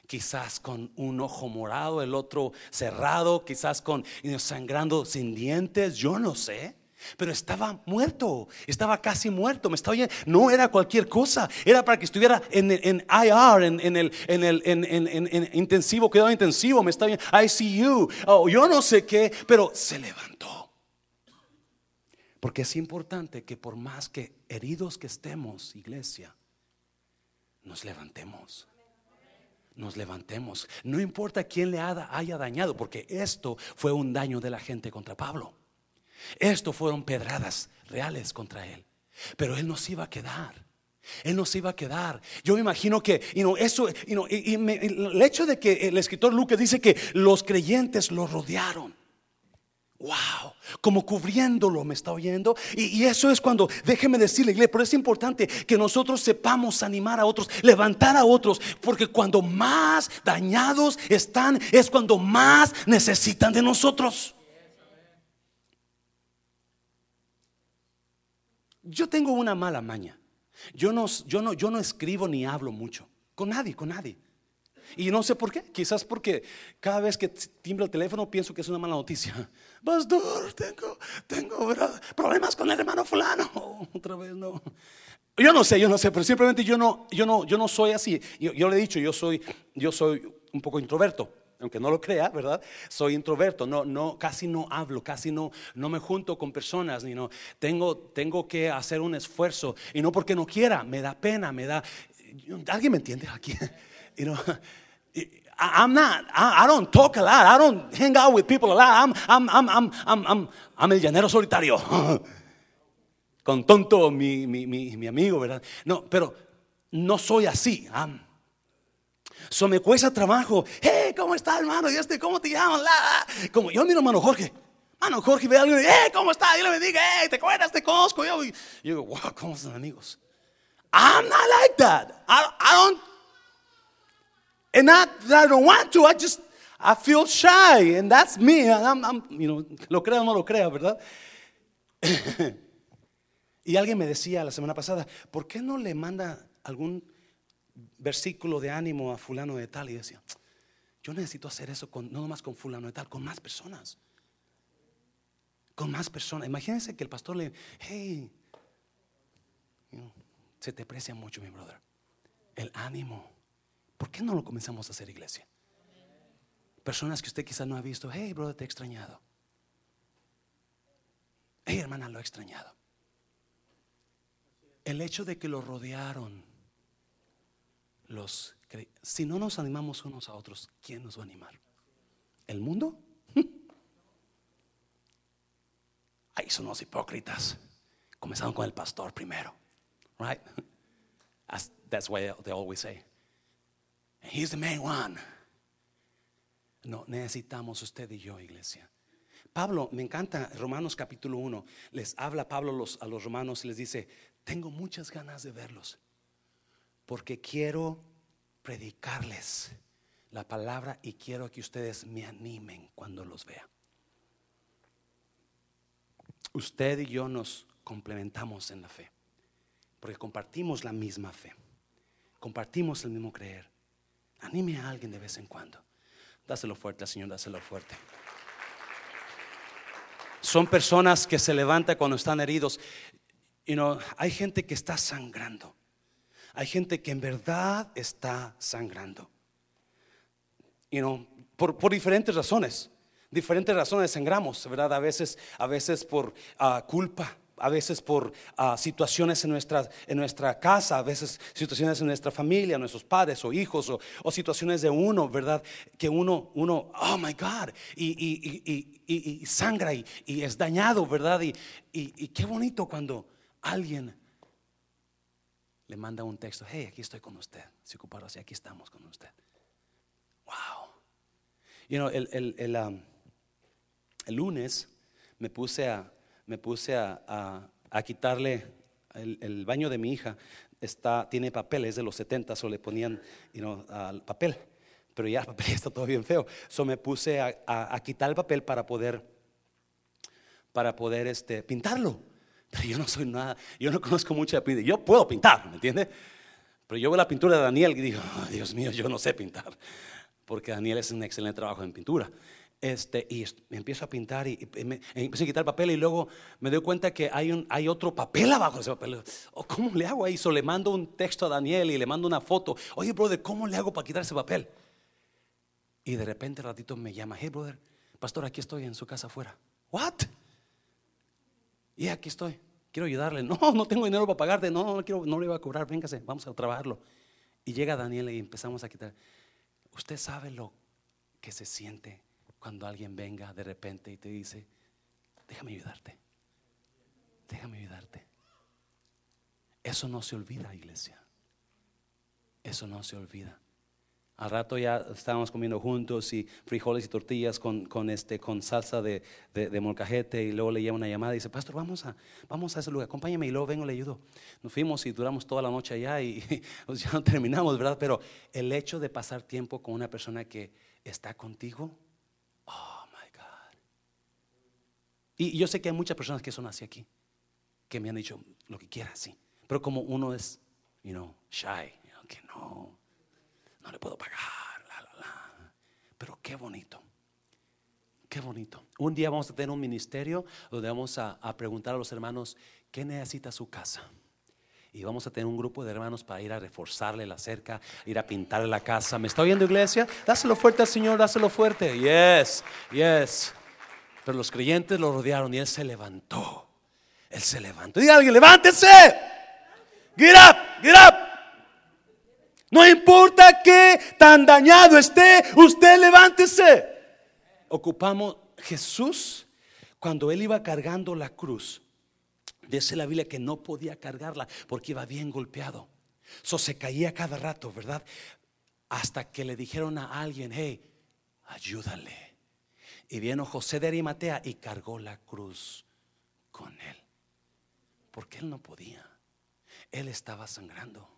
quizás con un ojo morado, el otro cerrado, quizás con sangrando sin dientes, yo no sé. Pero estaba muerto, estaba casi muerto, me estaba oyendo. No era cualquier cosa, era para que estuviera en, en IR, en, el, en el en, intensivo, cuidado intensivo, me estaba oyendo, ICU, oh, yo no sé qué, pero se levantó. Porque es importante que por más que heridos que estemos, iglesia, nos levantemos nos levantemos. No importa quién le haya dañado, porque esto fue un daño de la gente contra Pablo. Esto fueron pedradas reales contra él. Pero él no se iba a quedar. Él no se iba a quedar. Yo me imagino que eso, y, el hecho de que el escritor Lucas dice que los creyentes lo rodearon. Wow, como cubriéndolo, me está oyendo. Y, eso es cuando, déjeme decirle, iglesia, pero es importante que nosotros sepamos animar a otros, levantar a otros, porque cuando más dañados están, es cuando más necesitan de nosotros. Yo tengo una mala maña. Yo no, yo, no, yo no escribo ni hablo mucho. Con nadie, con nadie. Y no sé por qué. Quizás porque cada vez que timbra el teléfono pienso que es una mala noticia. Pastor, tengo, tengo problemas con el hermano fulano. otra vez no. Yo no sé, yo no sé, pero simplemente yo no, yo no, yo no soy así. Yo, yo le he dicho, yo soy, yo soy un poco introverto aunque no lo crea, ¿verdad? Soy introverto, no, no, casi no hablo, casi no, no me junto con personas, ni no, tengo, tengo que hacer un esfuerzo, y no porque no quiera, me da pena, me da, ¿alguien me entiende aquí? You know, I'm not, I, don't talk a lot, I don't hang out with people a lot, I'm, I'm, I'm, I'm, el llanero solitario, con tonto mi, mi, mi, mi amigo, ¿verdad? No, pero no soy así, I'm, So me cuesta trabajo. Hey, ¿cómo estás, hermano? ¿Y este, cómo te llamas? Como yo miro hermano Jorge. Hermano Jorge ve a alguien y hey, ¿cómo estás? Y le me diga, hey, ¿te acuerdas? Te conozco. Yo, yo digo, wow, ¿cómo son amigos? I'm not like that. I, I don't, and not that I don't want to, I just, I feel shy, and that's me. I'm, I'm, you know, lo crea o no lo crea, ¿verdad? Y alguien me decía la semana pasada, ¿por qué no le manda algún versículo de ánimo a fulano de tal? Y decía, yo necesito hacer eso con, no nomás con fulano de tal, con más personas. Con más personas. Imagínense que el pastor le, hey, se te aprecia mucho, mi brother. El ánimo. ¿Por qué no lo comenzamos a hacer, iglesia? Personas que usted quizás no ha visto, hey, brother, te he extrañado. Hey, hermana, lo he extrañado. El hecho de que lo rodearon, los si no nos animamos unos a otros, ¿quién nos va a animar? ¿El mundo? Ahí son los hipócritas. Comenzaron con el pastor primero. Right? That's why they always say. He's the main one. No, necesitamos usted y yo, iglesia. Pablo, me encanta Romanos capítulo 1. Les habla Pablo a los romanos y les dice, tengo muchas ganas de verlos, porque quiero predicarles la palabra y quiero que ustedes me animen cuando los vea. Usted y yo nos complementamos en la fe, porque compartimos la misma fe, compartimos el mismo creer. Anime a alguien de vez en cuando. Dáselo fuerte Señor, dáselo fuerte. Son personas que se levantan cuando están heridos. Y no hay gente que está sangrando. Hay gente que en verdad está sangrando. Y no por, diferentes razones. Diferentes razones sangramos, ¿verdad? A veces, a veces por ah, culpa, a veces por ah, situaciones en nuestra, en nuestra casa, a veces situaciones en nuestra familia, nuestros padres o hijos, o, situaciones de uno, ¿verdad? Que uno, uno, oh my God, y, sangra y, es dañado, ¿verdad? Y, qué bonito cuando alguien le manda un texto, hey, aquí estoy con usted, se ocuparon así, aquí estamos con usted. Wow. You know, el, el, el, um, el lunes me puse a me puse a, quitarle el, baño de mi hija. Está, tiene papeles de los 70, o le ponían al papel, pero ya el papel está todo bien feo. So me puse a, quitar el papel para poder, para poder este, pintarlo. Pero yo no soy nada, yo no conozco mucha pintura. Yo puedo pintar, ¿me entiende? Pero yo veo la pintura de Daniel y digo, Dios mío, yo no sé pintar. Porque Daniel es un excelente trabajo en pintura. Este, y empiezo a pintar y, me, empiezo a quitar el papel y luego me doy cuenta que hay, un, hay otro papel abajo de ese papel. Oh, ¿Cómo le hago ahí? So, le mando un texto a Daniel y le mando una foto. Oye, brother, ¿cómo le hago para quitar ese papel? Y de repente, ratito me llama, hey, brother, pastor, aquí estoy en su casa afuera. ¿What? Y aquí estoy. Quiero ayudarle. No, no tengo dinero para pagarte. No, no, quiero, no le voy a cobrar. Véngase, vamos a trabajarlo. Y llega Daniel y empezamos a quitar. Usted sabe lo que se siente cuando alguien venga de repente y te dice, déjame ayudarte, déjame ayudarte. Eso no se olvida, iglesia. Eso no se olvida. Al rato ya estábamos comiendo juntos y frijoles y tortillas con, con este, con salsa de, de, molcajete y luego le lleva una llamada y dice, pastor, vamos a, vamos a ese lugar, acompáñame y luego vengo le ayudo. Nos fuimos y duramos toda la noche allá y ya no terminamos, ¿verdad? Pero el hecho de pasar tiempo con una persona que está contigo, Y yo sé que hay muchas personas que son así aquí, que me han dicho lo que quiera, sí. Pero como uno es, you know, shy, que no, no le puedo pagar. Pero qué bonito, qué bonito. Un día vamos a tener un ministerio donde vamos a, preguntar a los hermanos qué necesita su casa. Y vamos a tener un grupo de hermanos para ir a reforzarle la cerca, ir a pintarle la casa. ¿Me está oyendo, iglesia? Dáselo fuerte al Señor, dáselo fuerte. Yes, yes. Pero los creyentes lo rodearon y él se levantó. Él se levantó. Diga alguien, levántese. Get up, get up. No importa que tan dañado esté, usted levántese. Ocupamos Jesús cuando él iba cargando la cruz. Dice la Biblia que no podía cargarla porque iba bien golpeado. So se caía cada rato, ¿verdad? Hasta que le dijeron a alguien, hey, ayúdale. Y vino José de Arimatea y cargó la cruz con él. Porque él no podía. Él estaba sangrando.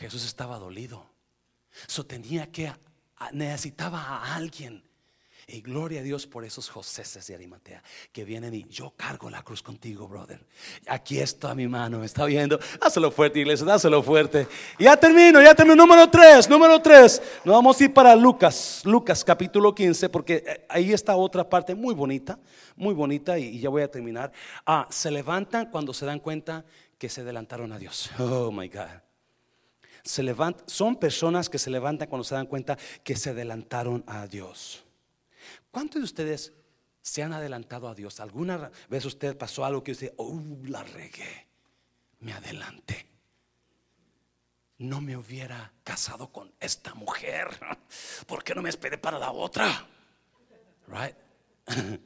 Jesús estaba dolido. So tenía que necesitaba a alguien. Y gloria a Dios por esos Joséses de Arimatea que vienen y yo cargo la cruz contigo, brother. Aquí está mi mano, me está viendo. Dáselo fuerte, iglesia, dáselo fuerte. ya termino, ya termino. Número 3, número 3. Nos vamos a ir para Lucas, Lucas capítulo 15, porque eh, ahí está otra parte muy bonita, muy bonita y, ya voy a terminar. Ah, se levantan cuando se dan cuenta que se adelantaron a Dios. Oh my God. Se levantan, son personas que se levantan cuando se dan cuenta que se adelantaron a Dios. ¿Cuántos de ustedes se han adelantado a Dios? ¿Alguna vez usted pasó algo que usted, oh, la regué, me adelanté? No me hubiera casado con esta mujer. ¿Por qué no me esperé para la otra? Right?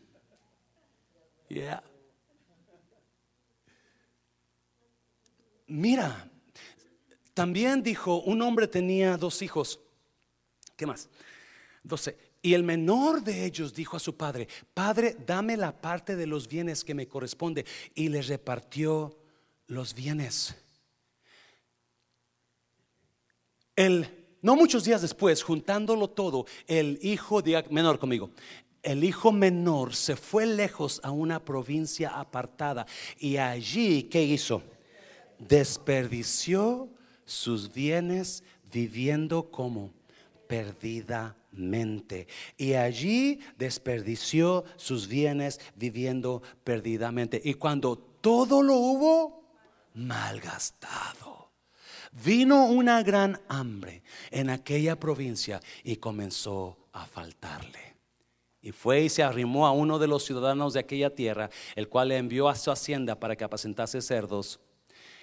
yeah. Mira, también dijo, un hombre tenía dos hijos. ¿Qué más? Doce. Y el menor de ellos dijo a su padre, Padre, dame la parte de los bienes que me corresponde. Y le repartió los bienes. El, no muchos días después, juntándolo todo, el hijo de, menor conmigo, el hijo menor se fue lejos a una provincia apartada y allí, ¿qué hizo? Desperdició sus bienes viviendo como perdidamente. Y allí desperdició sus bienes viviendo perdidamente. Y cuando todo lo hubo malgastado, vino una gran hambre en aquella provincia y comenzó a faltarle. Y fue y se arrimó a uno de los ciudadanos de aquella tierra, el cual le envió a su hacienda para que apacentase cerdos.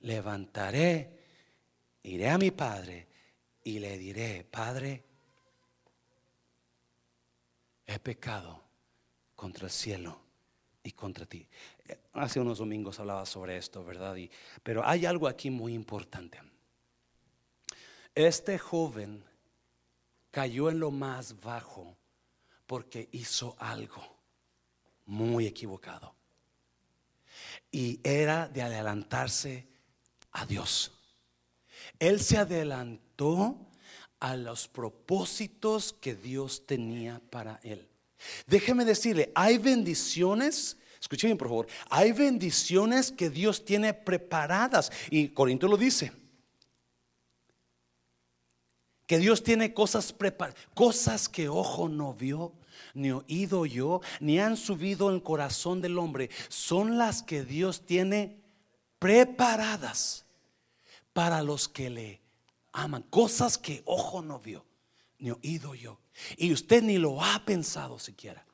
levantaré, iré a mi padre y le diré, Padre, he pecado contra el cielo y contra ti. Hace unos domingos hablaba sobre esto, ¿verdad? Pero hay algo aquí muy importante. Este joven cayó en lo más bajo porque hizo algo muy equivocado. Y era de adelantarse a Dios. Él se adelantó a los propósitos que Dios tenía para él. Déjeme decirle, hay bendiciones, escuchen por favor, hay bendiciones que Dios tiene preparadas. Y Corinto lo dice. Que Dios tiene cosas preparadas, cosas que ojo no vio, ni oído yo, ni han subido en corazón del hombre. Son las que Dios tiene preparadas para los que le aman. Cosas que ojo no vio, ni oído yo. Y usted ni lo ha pensado siquiera.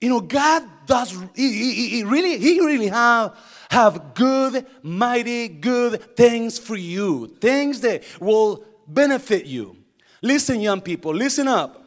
You know, God does, he, really, he really have, have good, mighty, good things for you. Things that will benefit you. Listen, young people, listen up.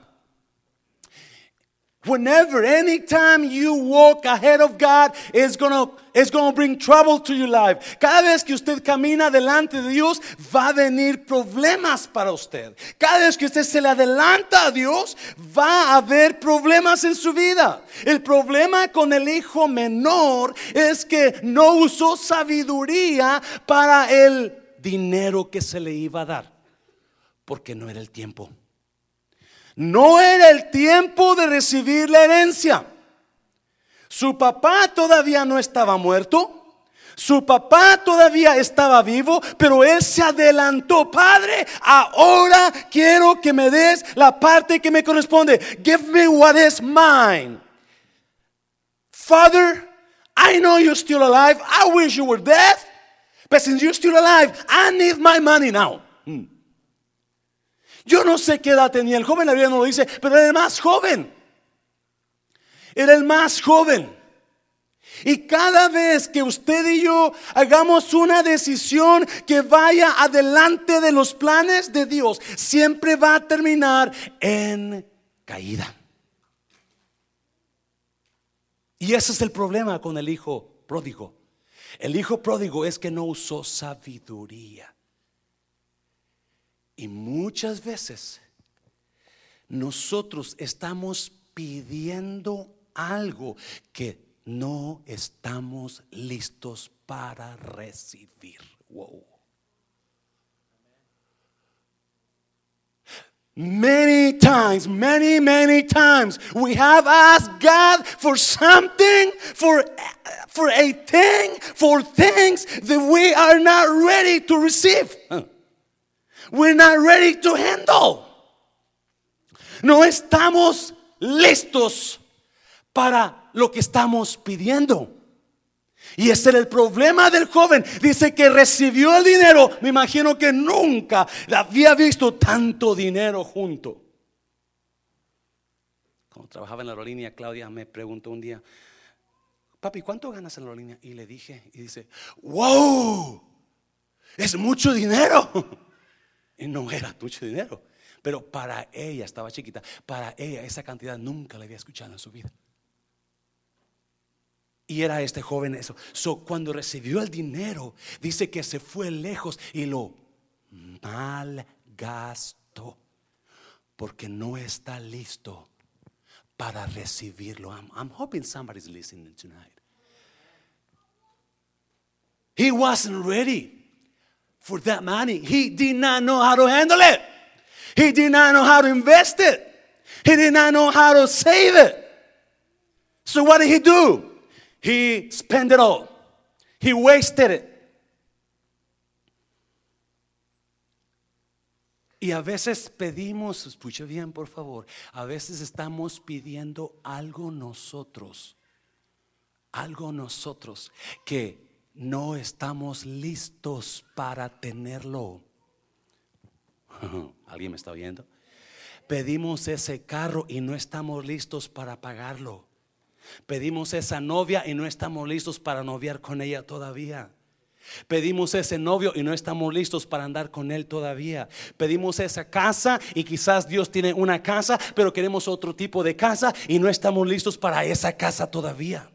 Whenever, anytime you walk ahead of God, it's gonna, it's gonna bring trouble to your life. Cada vez que usted camina delante de Dios, va a venir problemas para usted. Cada vez que usted se le adelanta a Dios, va a haber problemas en su vida. El problema con el hijo menor es que no usó sabiduría para el dinero que se le iba a dar, porque no era el tiempo. No era el tiempo de recibir la herencia. Su papá todavía no estaba muerto. Su papá todavía estaba vivo, pero él se adelantó. Padre, ahora quiero que me des la parte que me corresponde. Give me what is mine. Father, I know you're still alive. I wish you were dead. But since you're still alive, I need my money now. Hmm. Yo no sé qué edad tenía el joven, la Biblia no lo dice, pero era el más joven. Era el más joven. Y cada vez que usted y yo hagamos una decisión que vaya adelante de los planes de Dios, siempre va a terminar en caída. Y ese es el problema con el hijo pródigo. El hijo pródigo es que no usó sabiduría. Y muchas veces nosotros estamos pidiendo algo que no estamos listos para recibir. Wow. Many times, many, many times, we have asked God for something, for, for a thing, for things that we are not ready to receive. We're not ready to handle. No estamos listos para lo que estamos pidiendo. Y ese era el problema del joven. Dice que recibió el dinero. Me imagino que nunca había visto tanto dinero junto. Cuando trabajaba en la aerolínea, Claudia me preguntó un día, papi, ¿cuánto ganas en la aerolínea? Y le dije, y dice, wow, es mucho dinero. No era mucho dinero. Pero para ella, estaba chiquita, para ella esa cantidad nunca la había escuchado en su vida. Y era este joven eso. So, cuando recibió el dinero, dice que se fue lejos y lo malgastó. Porque no está listo para recibirlo. I'm hoping somebody's listening tonight. He wasn't ready for that money. He did not know how to handle it. He did not know how to invest it. He did not know how to save it. So what did he do? He spent it all. He wasted it. Y a veces pedimos, escucha bien por favor, a veces estamos pidiendo algo nosotros, algo nosotros que no estamos listos para tenerlo. ¿Alguien me está oyendo? Pedimos ese carro y no estamos listos para pagarlo. Pedimos esa novia y no estamos listos para noviar con ella todavía. Pedimos ese novio y no estamos listos para andar con él todavía. Pedimos esa casa y quizás Dios tiene una casa, pero queremos otro tipo de casa y no estamos listos para esa casa todavía.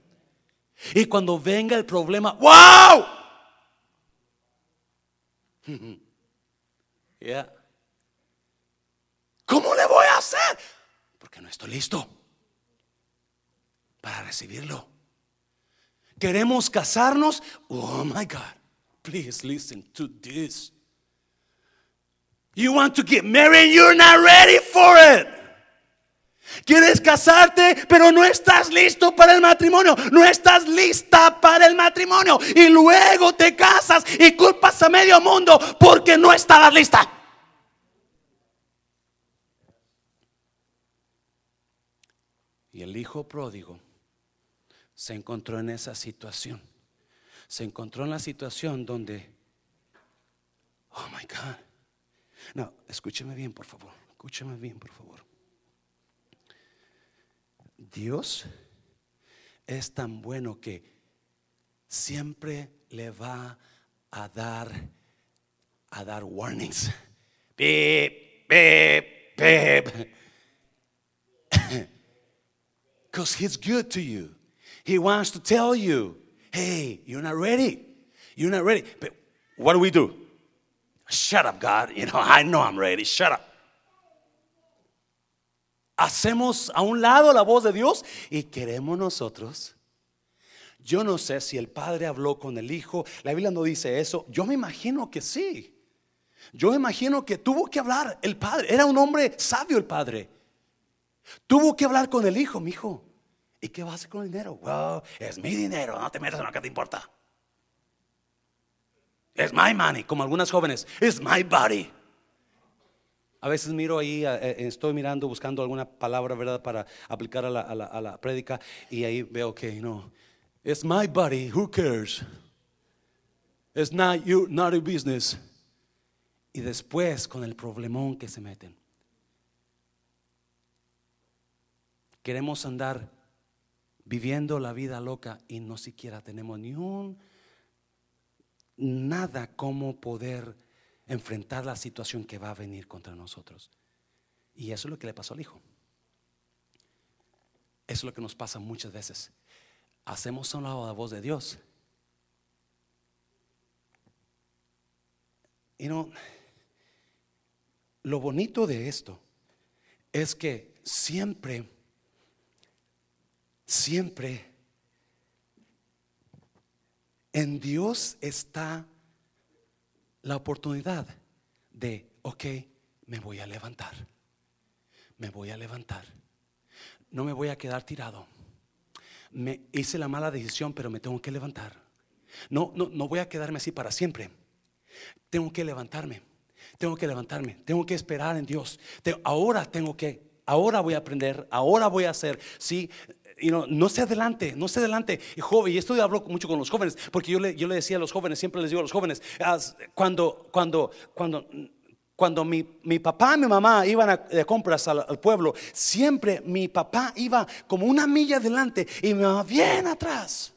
Y cuando venga el problema, ¡wow! ¿Cómo le voy a hacer? Porque no estoy listo para recibirlo. Queremos casarnos. Oh my God, please listen to this. You want to get married, you're not ready for it. Quieres casarte, pero no estás listo para el matrimonio. No estás lista para el matrimonio. Y luego te casas y culpas a medio mundo porque no estabas lista. Y el hijo pródigo se encontró en esa situación. Se encontró en la situación donde, oh my God. No, escúcheme bien, por favor. Escúcheme bien, por favor. Dios es tan bueno que siempre le va a dar a dar warnings. Beep, beep, beep. Because he's good to you. He wants to tell you, hey, you're not ready. You're not ready. But what do we do? Shut up, God. You know, I know I'm ready. Shut up. Hacemos a un lado la voz de Dios y queremos nosotros. Yo no sé si el padre habló con el hijo. La Biblia no dice eso. Yo me imagino que sí. Yo imagino que tuvo que hablar el padre. Era un hombre sabio el padre. Tuvo que hablar con el hijo, mi hijo. ¿Y qué vas a hacer con el dinero? Wow, es mi dinero, no te metas en lo que te importa. Es my money, como algunas jóvenes. Es my body. A veces miro ahí, eh, eh, estoy mirando, buscando alguna palabra, ¿verdad?, para aplicar a la, a prédica. Y ahí veo que no. Es my body, who cares? It's not, you, not your business. Y después con el problemón que se meten. Queremos andar viviendo la vida loca y no siquiera tenemos ni un nada como poder enfrentar la situación que va a venir contra nosotros. Y eso es lo que le pasó al hijo. es lo que nos pasa muchas veces. Hacemos a la voz de Dios. Y no, lo bonito de esto es que siempre, siempre en Dios está la oportunidad de, ok, me voy a levantar, me voy a levantar, no me voy a quedar tirado. Me hice la mala decisión, pero me tengo que levantar. No, no, no voy a quedarme así para siempre. Tengo que levantarme, tengo que levantarme, tengo que esperar en Dios. ahora tengo que, ahora voy a aprender, ahora voy a hacer. Sí, y no, no se adelante, no se adelante. Y joven, y esto yo hablo mucho con los jóvenes, porque yo le, yo le decía a los jóvenes, siempre les digo a los jóvenes, cuando, cuando, cuando cuando mi, papá y mi mamá iban de compras al, pueblo, siempre mi papá iba como una milla adelante y mi mamá bien atrás.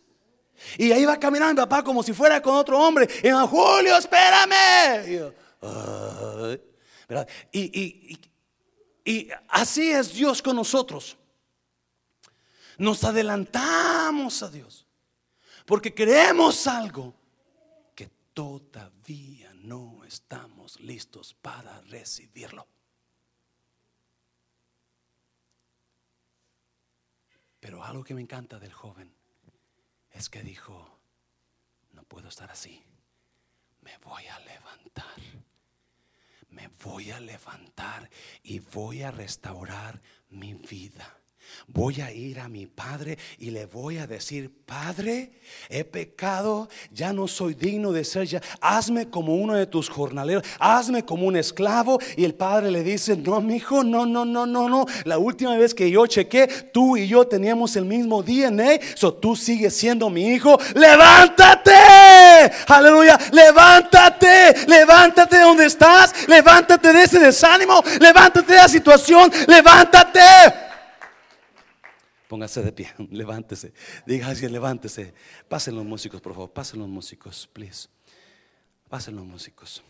Y ahí iba caminando mi papá como si fuera con otro hombre. Y me Julio, espérame. Y, y así es Dios con nosotros. Nos adelantamos a Dios porque queremos algo que todavía no estamos listos para recibirlo. Pero algo que me encanta del joven es que dijo, no puedo estar así, me voy a levantar, me voy a levantar y voy a restaurar mi vida. Voy a ir a mi padre y le voy a decir, Padre, he pecado, ya no soy digno de ser ya. Hazme como uno de tus jornaleros, hazme como un esclavo. Y el padre le dice, no, mi hijo, no, no, no, no, no. La última vez que yo chequé, tú y yo teníamos el mismo DNA, so tú sigues siendo mi hijo. Levántate, aleluya, levántate, levántate de donde estás, levántate de ese desánimo, levántate de la situación, levántate. Póngase de pie, levántese. Diga así, levántese. Pasen los músicos, por favor. Pasen los músicos, please. Pasen los músicos.